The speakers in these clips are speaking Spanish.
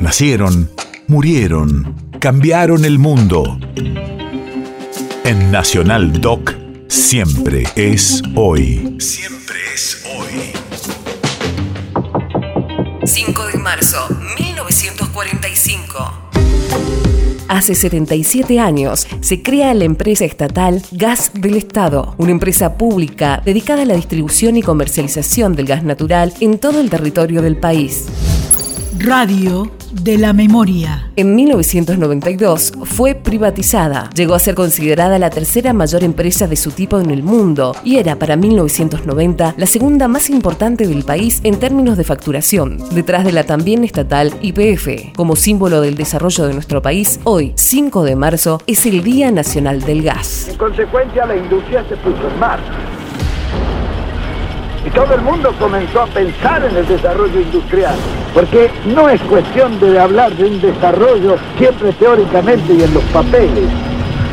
Nacieron, murieron, cambiaron el mundo. En Nacional Doc, siempre es hoy. Siempre es hoy. 5 de marzo, 1945. Hace 77 años se crea la empresa estatal Gas del Estado, una empresa pública dedicada a la distribución y comercialización del gas natural en todo el territorio del país. Radio de la Memoria. En 1992 fue privatizada. Llegó a ser considerada la tercera mayor empresa de su tipo en el mundo y era para 1990 la segunda más importante del país en términos de facturación, detrás de la también estatal YPF. Como símbolo del desarrollo de nuestro país, hoy, 5 de marzo, es el Día Nacional del Gas. En consecuencia, la industria se puso en marcha y todo el mundo comenzó a pensar en el desarrollo industrial, porque no es cuestión de hablar de un desarrollo siempre teóricamente y en los papeles.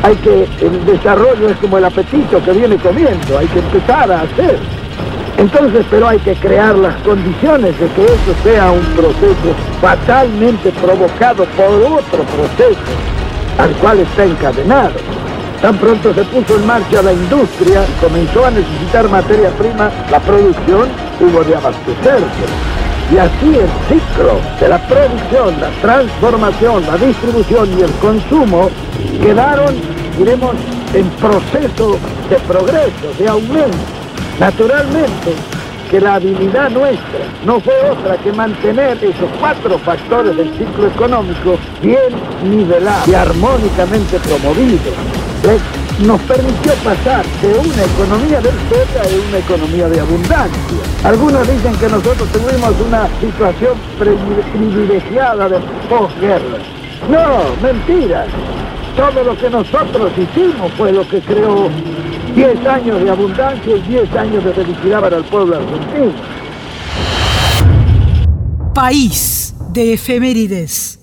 Hay que, el desarrollo es como el apetito que viene comiendo, hay que empezar a hacer. Entonces, pero hay que crear las condiciones de que eso sea un proceso fatalmente provocado por otro proceso al cual está encadenado. Tan pronto se puso en marcha la industria, comenzó a necesitar materia prima, la producción hubo de abastecerse. Y así el ciclo de la producción, la transformación, la distribución y el consumo quedaron, diremos, en proceso de progreso, de aumento. Naturalmente, que la habilidad nuestra no fue otra que mantener esos cuatro factores del ciclo económico bien nivelados y armónicamente promovidos nos permitió pasar de una economía del poder a una economía de abundancia. Algunos dicen que nosotros tuvimos una situación privilegiada de posguerra. No, mentira. Todo lo que nosotros hicimos fue lo que creó 10 años de abundancia y 10 años de felicidad para el pueblo argentino. País de efemérides.